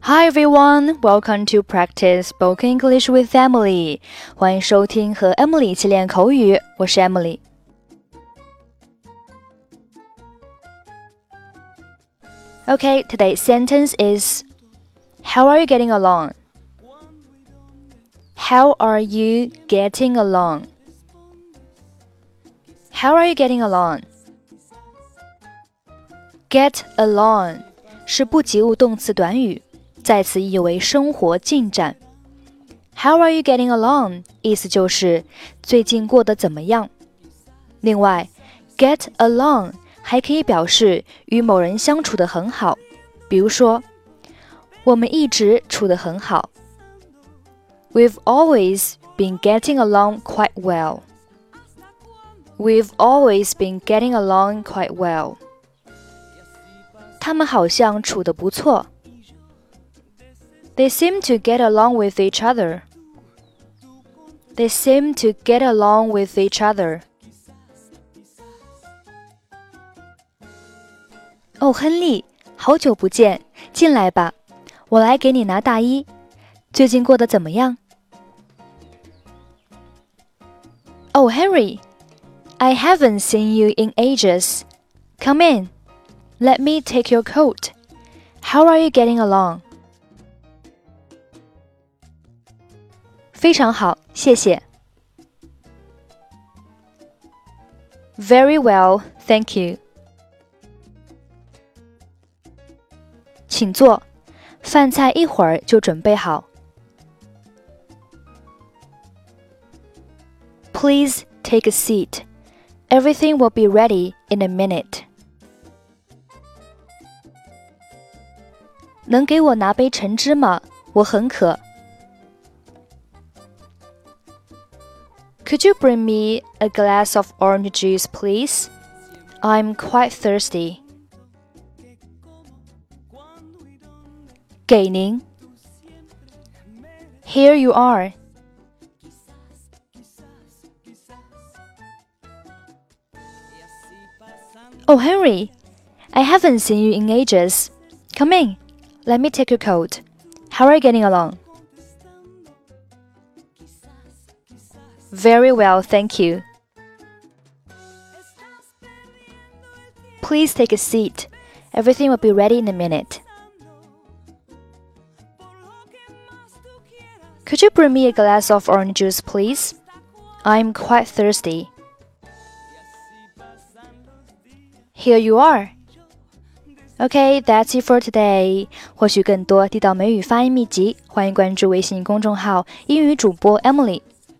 Hi everyone, welcome to practice spoken English with Emily. 欢迎收听和 Emily 一起练口语，我是 Emily。Okay, today's sentence is How are you getting along? How are you getting along? How are you getting along? Get along 是不及物动词短语， 在此意为生活进展。How are you getting along？意思就是最近过得怎么样。另外，get along 还可以表示与某人相处的很好，比如说，我们一直处得很好。We've always been getting along quite well. We've always been getting along quite well. 他们好像处得不错。 They seem to get along with each other. They seem to get along with each other. 哦，亨利，好久不见，进来吧，我来给你拿大衣。最近过得怎么样？Oh, Henry, I haven't seen you in ages. Come in. Let me take your coat. How are you getting along? 非常好，谢谢。Very well, thank you. 请坐，饭菜一会儿就准备好。Please take a seat. Everything will be ready in a minute. 能给我拿杯橙汁吗？我很渴。 Could you bring me a glass of orange juice, please? I'm quite thirsty. 给您。Here you are. Oh, Henry, I haven't seen you in ages. Come in. Let me take your coat. How are you getting along? Very well, thank you. Please take a seat. Everything will be ready in a minute. Could you bring me a glass of orange juice, please? I'm quite thirsty. Here you are. Okay, that's it for today. 获取更多地道美语发音秘籍，欢迎关注微信公众号“英语主播 Emily”。